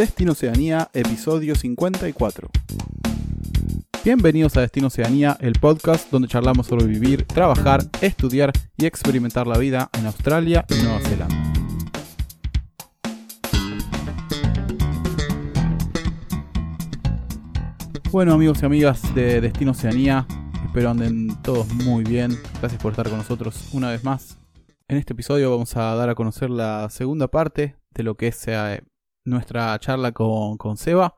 Destino Oceanía, episodio 54. Bienvenidos a Destino Oceanía, el podcast donde charlamos sobre vivir, trabajar, estudiar y experimentar la vida en Australia y Nueva Zelanda. Bueno amigos y amigas de Destino Oceanía, espero anden todos muy bien. Gracias por estar con nosotros una vez más. En este episodio vamos a dar a conocer la segunda parte de lo que es eh, nuestra charla con, con Seba,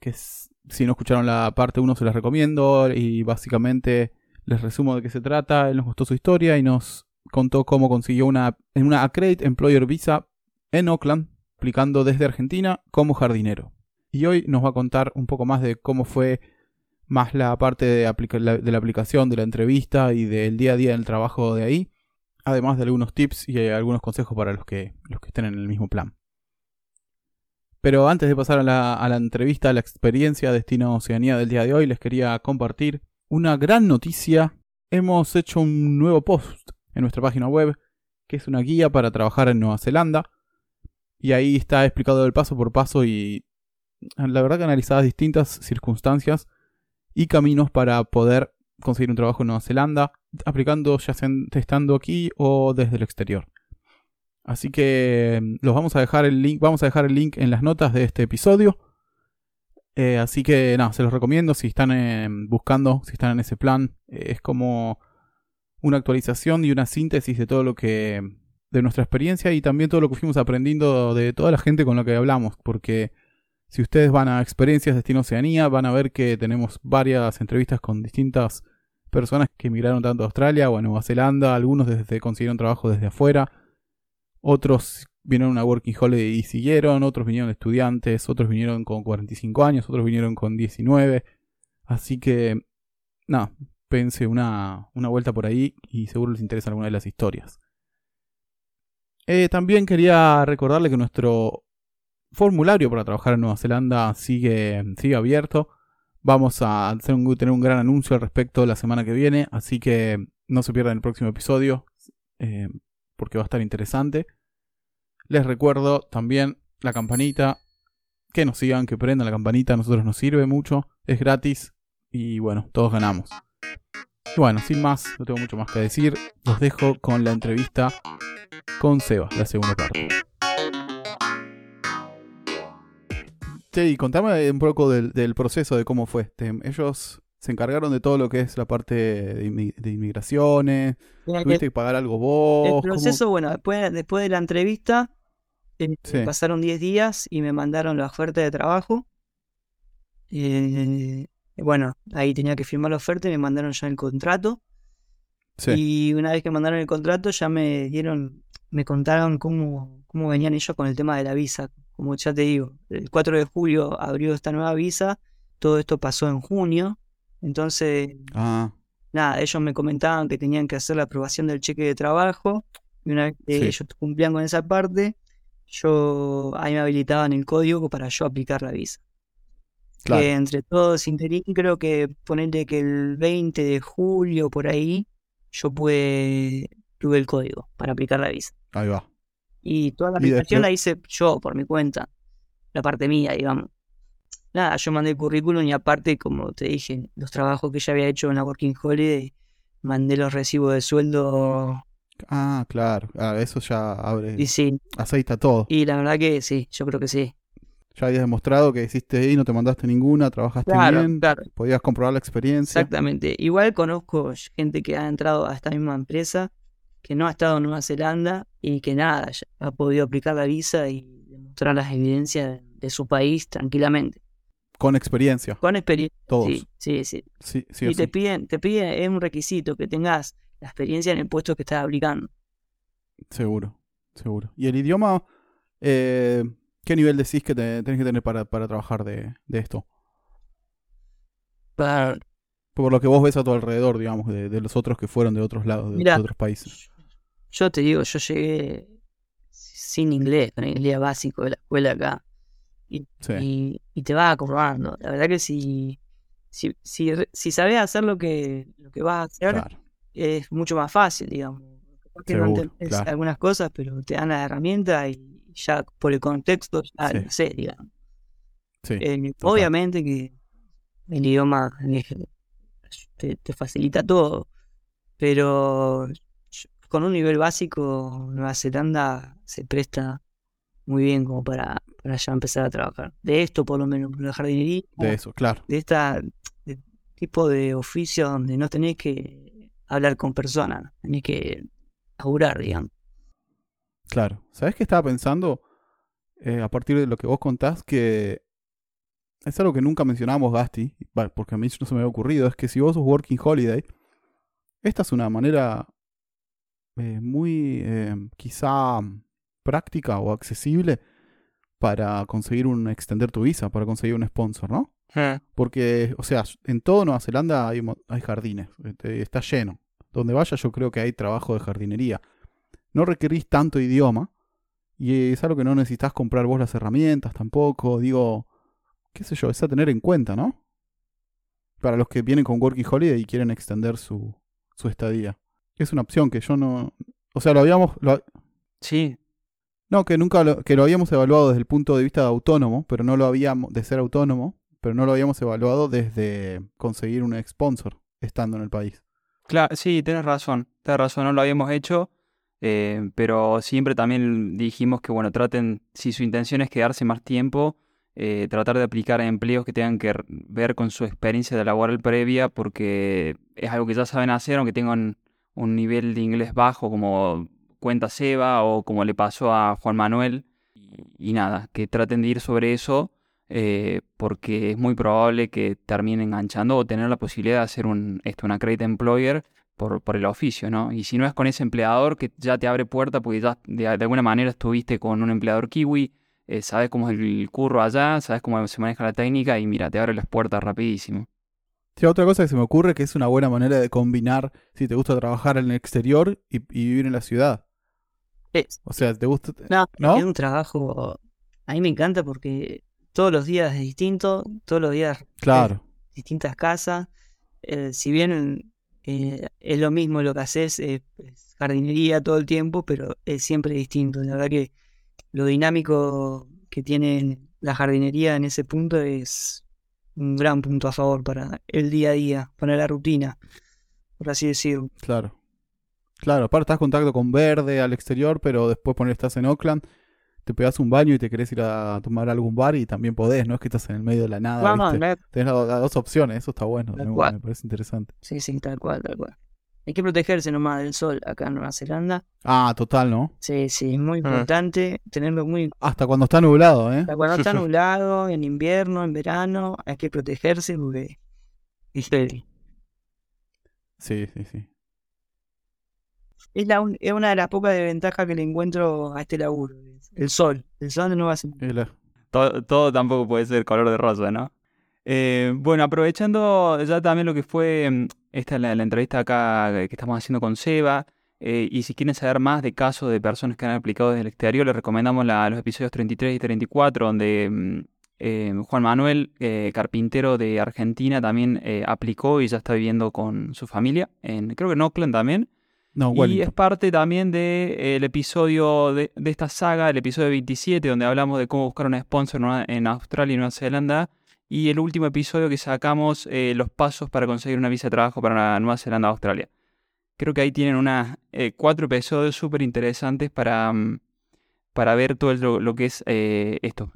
que si no escucharon la parte 1 se las recomiendo y básicamente les resumo de qué se trata. Él nos gustó su historia y nos contó cómo consiguió una, una Accredit Employer Visa en Oakland, aplicando desde Argentina como jardinero. Y hoy nos va a contar un poco más de cómo fue más la parte de, de la aplicación, de la entrevista y del día a día del trabajo de ahí, además de algunos tips y algunos consejos para los que, los que estén en el mismo plan. Pero antes de pasar a la, entrevista, a la experiencia Destino Oceanía del día de hoy, les quería compartir una gran noticia. Hemos hecho un nuevo post en nuestra página web, que es una guía para trabajar en Nueva Zelanda. Y ahí está explicado el paso por paso y la verdad que analizadas distintas circunstancias y caminos para poder conseguir un trabajo en Nueva Zelanda, aplicando ya estando aquí o desde el exterior. Así que los vamos a dejar el link, vamos a dejar el link en las notas de este episodio. Eh, así que nada, se los recomiendo si están eh, buscando, si están en ese plan. Eh, es como una actualización y una síntesis de todo lo que. de nuestra experiencia y también todo lo que fuimos aprendiendo de toda la gente con la que hablamos. Porque si ustedes van a experiencias Destino Oceanía, van a ver que tenemos varias entrevistas con distintas personas que emigraron tanto a Australia o a Nueva Zelanda, algunos desde consiguieron trabajo desde afuera otros vinieron a Working Holiday y siguieron, otros vinieron estudiantes, otros vinieron con 45 años, otros vinieron con 19. Así que, nada, pense una, una vuelta por ahí y seguro les interesa alguna de las historias. Eh, también quería recordarle que nuestro formulario para trabajar en Nueva Zelanda sigue, sigue abierto. Vamos a tener un gran anuncio al respecto la semana que viene, así que no se pierdan el próximo episodio. Eh, porque va a estar interesante. Les recuerdo también la campanita. Que nos sigan, que prendan la campanita. A nosotros nos sirve mucho. Es gratis. Y bueno, todos ganamos. Y bueno, sin más, no tengo mucho más que decir. Los dejo con la entrevista con Seba, la segunda parte. Sí, contame un poco del, del proceso de cómo fue. Este, ellos se encargaron de todo lo que es la parte de, inmigraciones. Tuviste que pagar algo vos. El proceso, bueno, después, después de la entrevista, pasaron 10 días y me mandaron la oferta de trabajo. Eh, bueno, ahí tenía que firmar la oferta y me mandaron ya el contrato. Y una vez que mandaron el contrato, ya me dieron, me contaron cómo, cómo venían ellos con el tema de la visa. Como ya te digo, el 4 de julio abrió esta nueva visa. Todo esto pasó en junio. Entonces, ah. nada, ellos me comentaban que tenían que hacer la aprobación del cheque de trabajo. Y una vez que ellos cumplían con esa parte, yo ahí me habilitaban el código para yo aplicar la visa. Que entre todos interín, creo que ponerle que el 20 de julio por ahí, yo pude, tuve el código para aplicar la visa. Ahí va. Y toda la aplicación la hice yo por mi cuenta, la parte mía, digamos nada, yo mandé el currículum y aparte, como te dije, los trabajos que ya había hecho en la Working Holiday, mandé los recibos de sueldo. Ah, claro, ah, eso ya abre, y sí. aceita todo. Y la verdad que sí, yo creo que sí. Ya habías demostrado que hiciste ahí, no te mandaste ninguna, trabajaste bien, podías comprobar la experiencia. Exactamente. Igual conozco gente que ha entrado a esta misma empresa, que no ha estado en Nueva Zelanda y que nada, ha podido aplicar la visa y demostrar las evidencias de su país tranquilamente. Con experiencia. Con experiencia. Todos. Sí, sí, sí. y te piden, te piden, es un requisito que tengas la experiencia en el puesto que estás aplicando. Seguro, seguro. ¿Y el idioma? Eh, ¿Qué nivel decís que tenés que tener para, trabajar de, esto? Por lo que vos ves a tu alrededor, digamos, de, los otros que fueron de otros lados, de, otros países. Yo te digo, yo llegué sin inglés, con inglés básico de la escuela acá y, te vas acordando. La verdad que si, si, si, sabes hacer lo que, lo que vas a hacer, es mucho más fácil, digamos. que no algunas cosas, pero te dan la herramienta y, ya por el contexto, ya no sé, digamos. Eh, obviamente que el idioma te, te, facilita todo, pero con un nivel básico, Nueva Zelanda se presta muy bien como para, para ya empezar a trabajar. De esto, por lo menos, la jardinería. De eso, claro. De este tipo de oficio donde no tenés que hablar con personas, tenés que augurar, digamos. Claro. ¿Sabes qué estaba pensando? Eh, a partir de lo que vos contás, que es algo que nunca mencionamos, Gasti, porque a mí no se me había ocurrido, es que si vos sos Working Holiday, esta es una manera eh, muy eh, quizá práctica o accesible para conseguir un extender tu visa, para conseguir un sponsor, ¿no? Porque, o sea, en todo Nueva Zelanda hay, hay jardines, este, está lleno. Donde vaya yo creo que hay trabajo de jardinería. No requerís tanto idioma y es algo que no necesitas comprar vos las herramientas tampoco. Digo, qué sé yo, es a tener en cuenta, ¿no? Para los que vienen con Working Holiday y quieren extender su, su estadía. Es una opción que yo no... O sea, lo habíamos... Sí. No, que nunca lo, que lo habíamos evaluado desde el punto de vista de autónomo, pero no lo habíamos... de ser autónomo, pero no lo habíamos evaluado desde conseguir un sponsor estando en el país. Claro, sí, tienes razón, tienes razón, no lo habíamos hecho, eh, pero siempre también dijimos que, bueno, traten, si su intención es quedarse más tiempo, eh, tratar de aplicar empleos que tengan que ver con su experiencia de laboral previa, porque es algo que ya saben hacer, aunque tengan un nivel de inglés bajo, como cuenta Seba o como le pasó a Juan Manuel. Y, nada, que traten de ir sobre eso, eh, porque es muy probable que terminen enganchando o tener la posibilidad de hacer un, esto, una credit employer por, por, el oficio, ¿no? Y si no es con ese empleador que ya te abre puerta, porque ya de alguna manera estuviste con un empleador kiwi, eh, sabes cómo es el curro allá, sabes cómo se maneja la técnica y mira, te abre las puertas rapidísimo. Otra cosa que se me ocurre que es una buena manera de combinar si te gusta trabajar en el exterior y, vivir en la ciudad. O sea, ¿te gusta? No, es un trabajo. A mí me encanta porque todos los días es distinto, todos los días. Claro. Distintas casas. Eh, si bien eh, es lo mismo lo que haces, es jardinería todo el tiempo, pero es siempre distinto. La verdad que lo dinámico que tiene la jardinería en ese punto es un gran punto a favor para el día a día, para la rutina, por así decirlo. Claro. Claro, aparte estás en contacto con verde al exterior, pero después poner estás en Oakland, te pegas un baño y te querés ir a tomar algún bar y también podés, no es que estás en el medio de la nada. Vamos, Tenés las, dos opciones, eso está bueno, me, me, parece interesante. Sí, sí, tal cual, tal cual. Hay que protegerse nomás del sol acá en Nueva Zelanda. Ah, total, ¿no? Sí, sí, es muy ah. importante tenerlo muy... Hasta cuando está nublado, ¿eh? Hasta cuando está nublado, en invierno, en verano, hay que protegerse porque... Sí, sí, sí. Es, la es una de las pocas desventajas que le encuentro a este laburo. El sol. El sol de Nueva Zelanda. Todo, todo tampoco puede ser color de rosa, ¿no? Eh, bueno, aprovechando ya también lo que fue mm, esta la, la entrevista acá que estamos haciendo con Seba, eh, y si quieren saber más de casos de personas que han aplicado desde el exterior, les recomendamos los episodios 33 y 34, donde mm, eh, Juan Manuel, carpintero de Argentina, también aplicó y ya está viviendo con su familia, en, creo que en Oakland también. Y es parte también del episodio de, de, esta saga, el episodio 27, donde hablamos de cómo buscar un sponsor en Australia y Nueva Zelanda y el último episodio que sacamos, eh, los pasos para conseguir una visa de trabajo para Nueva Zelanda Australia. Creo que ahí tienen unas eh, cuatro episodios súper interesantes para, mm, para ver todo lo, que es eh, esto,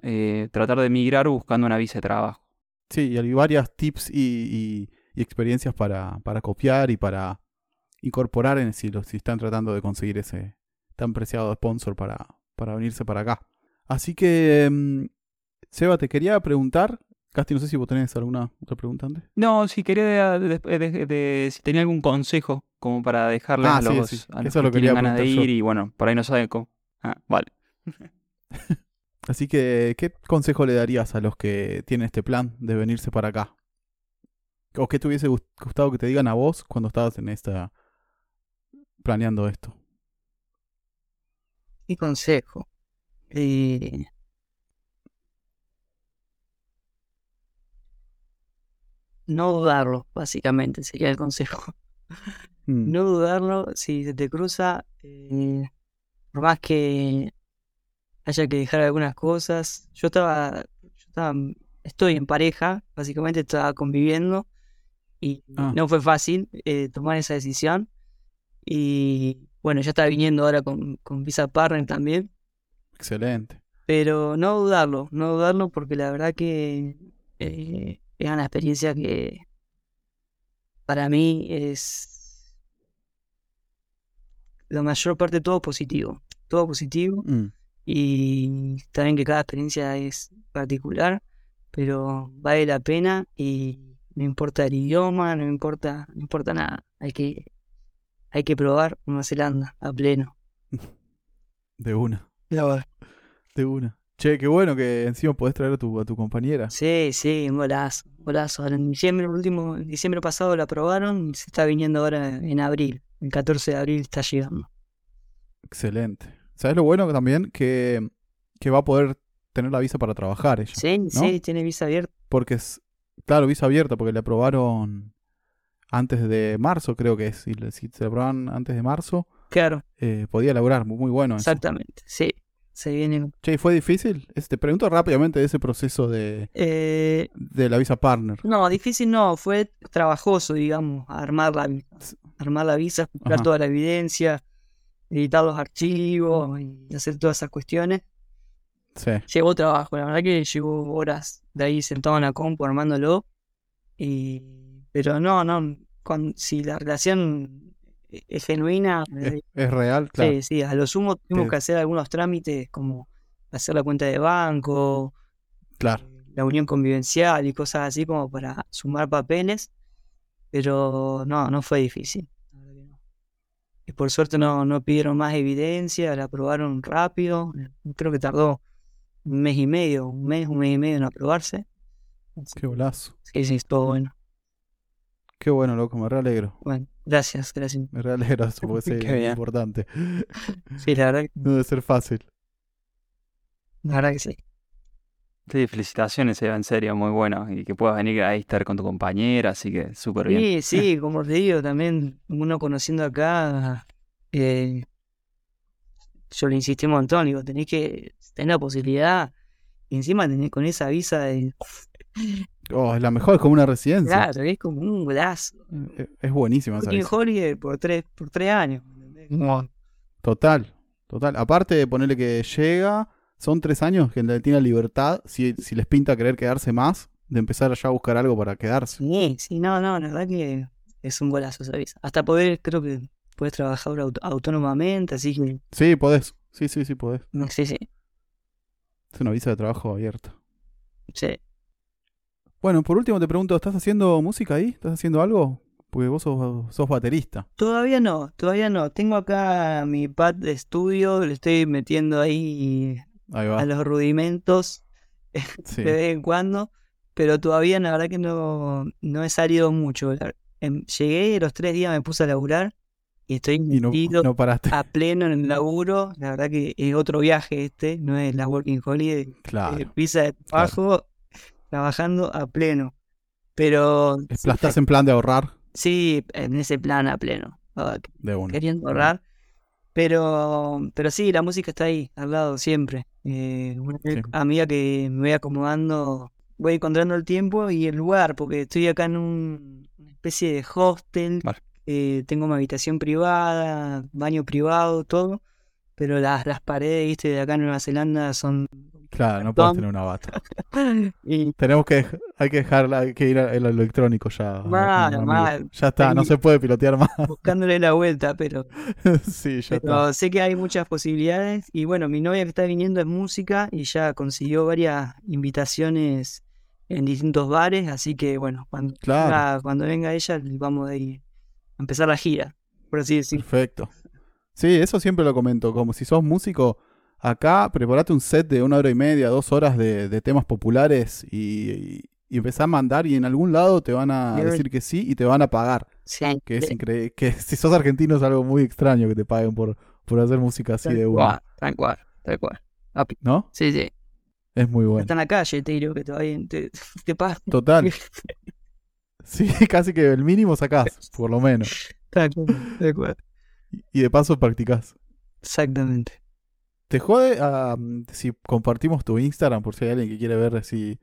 tratar de emigrar buscando una visa de trabajo. Sí, y hay varias tips y, experiencias para, para, copiar y para incorporar en si, si están tratando de conseguir ese tan preciado sponsor para, para venirse para acá. Así que, mm, Seba, te quería preguntar Casti, no sé si vos tenés alguna otra pregunta antes. No, si quería de, si tenía algún consejo como para dejarle ah, a los, sí, A los que, tienen ganas de ir y bueno, por ahí no saben cómo. Ah, vale. Así que, ¿qué consejo le darías a los que tienen este plan de venirse para acá? ¿O qué te hubiese gustado que te digan a vos cuando estabas en esta planeando esto? Mi consejo. Eh, no dudarlo, básicamente, sería el consejo. Mm. No dudarlo si se te cruza, eh, por más que haya que dejar algunas cosas. Yo estaba, yo estaba estoy en pareja, básicamente estaba conviviendo y Ah. no fue fácil eh, tomar esa decisión. Y bueno, ya estaba viniendo ahora con, con Visa Partner también, Excelente. pero no dudarlo, no dudarlo porque la verdad que eh, es una experiencia que para mí es la mayor parte todo positivo, todo positivo Mm, y está bien que cada experiencia es particular, pero vale la pena y no importa el idioma, no importa, no importa nada. Hay que, hay que probar Nueva Zelanda a pleno. de una. De una. Che, qué bueno que encima podés traer a tu, a tu compañera. Sí, sí, un golazo, un golazo. En diciembre, el último, en diciembre pasado la aprobaron y se está viniendo ahora en abril. El 14 de abril está llegando. Excelente. ¿Sabes lo bueno también? Que, que va a poder tener la visa para trabajar ella. Sí, sí, tiene visa abierta. Porque es, claro, visa abierta, porque le aprobaron antes de marzo, creo que es. Si, si se aprobaron antes de marzo, Claro, eh, podía laburar. Muy, muy bueno. eso. exactamente. Sí, se viene. Che, ¿y ¿fue difícil? Te pregunto rápidamente de ese proceso de, Eh, de la visa partner. No, difícil no, fue trabajoso, digamos, armar la visa, armar la visa, Ajá. toda la evidencia, editar los archivos y hacer todas esas cuestiones. Sí. Llevó trabajo, la verdad que llevó horas de ahí sentado en la compu armándolo. Y... Pero no, no, si la relación e- es genuina, Es, es real, claro. sí, sí, a lo sumo tuvimos Sí. que hacer algunos trámites como hacer la cuenta de banco, Claro. la unión convivencial y cosas así como para sumar papeles, pero no, no fue difícil. Y por suerte no, no pidieron más evidencia, la aprobaron rápido, creo que tardó un mes y medio, un mes, un mes y medio en aprobarse. Qué golazo. que sí, estuvo bueno. Qué bueno, loco. Me realegro. Bueno, gracias, gracias. Me realegro eso, sí, Qué es importante. Sí, la verdad, que- No debe ser fácil. la verdad que sí. Sí, felicitaciones, Eva, en serio, muy bueno. Y que puedas venir ahí a estar con tu compañera, así que súper bien. Sí, sí, como te digo, también uno conociendo acá, eh, yo le insistí un montón, digo, tenés que tener la posibilidad, y encima tenés con esa visa de... Oh, es la mejor, es como una residencia. Claro, es como un golazo. Es, es buenísima esa. Holiday por tres, por tres años. Total, total. Aparte de ponerle que llega, son tres años que tiene la libertad, si, si les pinta querer quedarse más, de empezar ya a buscar algo para quedarse. Sí, sí, no, no, la verdad que es un golazo esa visa. Hasta poder, creo que puedes trabajar aut- autónomamente, así que, Sí, podés. Sí, sí, sí, podés. no sé, sí, Es una visa de trabajo abierta. sí. Bueno, por último te pregunto, ¿estás haciendo música ahí? ¿Estás haciendo algo? Porque vos sos, sos baterista. Todavía no, todavía no. Tengo acá mi pad de estudio, le estoy metiendo ahí Ahí a los rudimentos Sí. de vez en cuando, pero todavía la verdad que no, no he salido mucho. Em, Llegué los tres días me puse a laburar y estoy Y no, metido no paraste. a pleno en el laburo. La verdad que es otro viaje este, no es la Working Holiday, Claro. eh, visa de trabajo, trabajando a pleno. Pero Es- ¿Estás en plan de ahorrar? sí, en ese plan a pleno. De una. queriendo ahorrar. Pero, pero sí, la música está ahí, al lado, siempre. Eh, una vez- Sí. a medida que me voy acomodando, voy encontrando el tiempo y el lugar, porque estoy acá en un- una especie de hostel. Vale. eh, tengo mi habitación privada, baño privado, todo. Pero las, las paredes, viste, de acá en Nueva Zelanda son... Claro, no Tom. tener una bata. Y Tenemos que, hay que dejarla, hay que ir al electrónico ya. Mal, mal. Ya está, no se puede pilotear más. buscándole la vuelta, pero... sí, ya está. Pero sé que hay muchas posibilidades y bueno, mi novia que está viniendo es música y ya consiguió varias invitaciones en distintos bares, así que bueno, cuando, Claro. venga, cuando venga ella vamos a ir a empezar la gira, por así decir. Perfecto. Sí, eso siempre lo comento. Como si sos músico, acá preparate un set de una hora y media, dos horas de, de temas populares y, y, empezá a mandar y en algún lado te van a decir que sí y te van a pagar. Sí, Que es increíble. Que si sos argentino es algo muy extraño que te paguen por, por hacer música así tal de una. tal cual, tal cual. ¿No? Sí, sí. Es muy bueno. Está en la calle, te digo que todavía te, te. Total. Sí, casi que el mínimo sacás, por lo menos. Tal cual, tal cual. Y de paso practicás. Exactamente. ¿Te jode si compartimos tu Instagram por si hay alguien que quiere ver si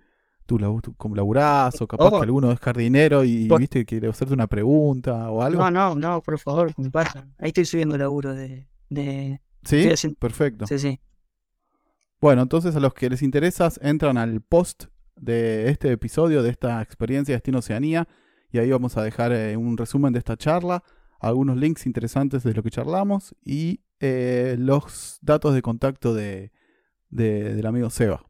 tú, como laburás o capaz que oh. alguno es jardinero y viste que quiere hacerte una pregunta o algo? No, no, no, por favor, me pasa. Ahí estoy subiendo laburo de... de... ¿Sí? Perfecto. Sí, sí. Bueno, entonces a los que les interesa entran al post de este episodio, de esta experiencia de Destino Oceanía, y ahí vamos a dejar eh, un resumen de esta charla, algunos links interesantes de lo que charlamos y eh, los datos de contacto de, del amigo Seba.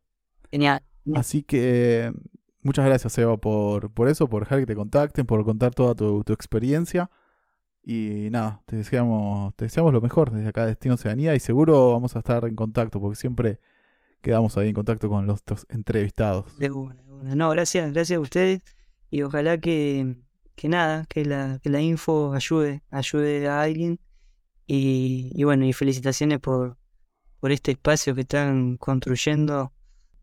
Genial. Así que muchas gracias Seba por, por eso, por dejar que te contacten, por contar toda tu, experiencia. Y nada, te deseamos, te deseamos lo mejor desde acá de Destino Oceanía y seguro vamos a estar en contacto porque siempre quedamos ahí en contacto con los entrevistados. De una, de una. No, gracias, gracias a ustedes y ojalá que, que nada, que la, que la info ayude, ayude a alguien y, y bueno, y felicitaciones por, por este espacio que están construyendo.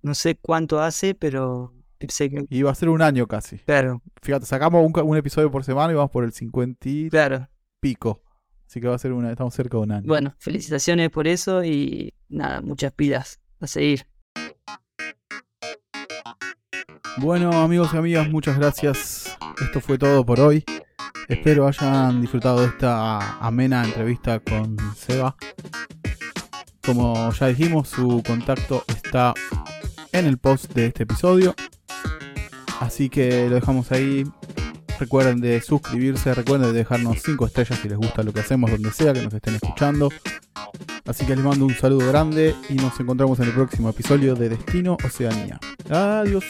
No sé cuánto hace, pero sé que... Y va a ser un año casi. Claro. Fíjate, sacamos un, un episodio por semana y vamos por el 50 y claro. pico. Así que va a ser una, estamos cerca de un año. Bueno, felicitaciones por eso y nada, muchas pilas a seguir. Bueno, amigos y amigas, muchas gracias. Esto fue todo por hoy. Espero hayan disfrutado de esta amena entrevista con Seba. Como ya dijimos, su contacto está en el post de este episodio. Así que lo dejamos ahí. Recuerden de suscribirse, recuerden de dejarnos 5 estrellas si les gusta lo que hacemos, donde sea que nos estén escuchando. Así que les mando un saludo grande y nos encontramos en el próximo episodio de Destino Oceanía. Adiós.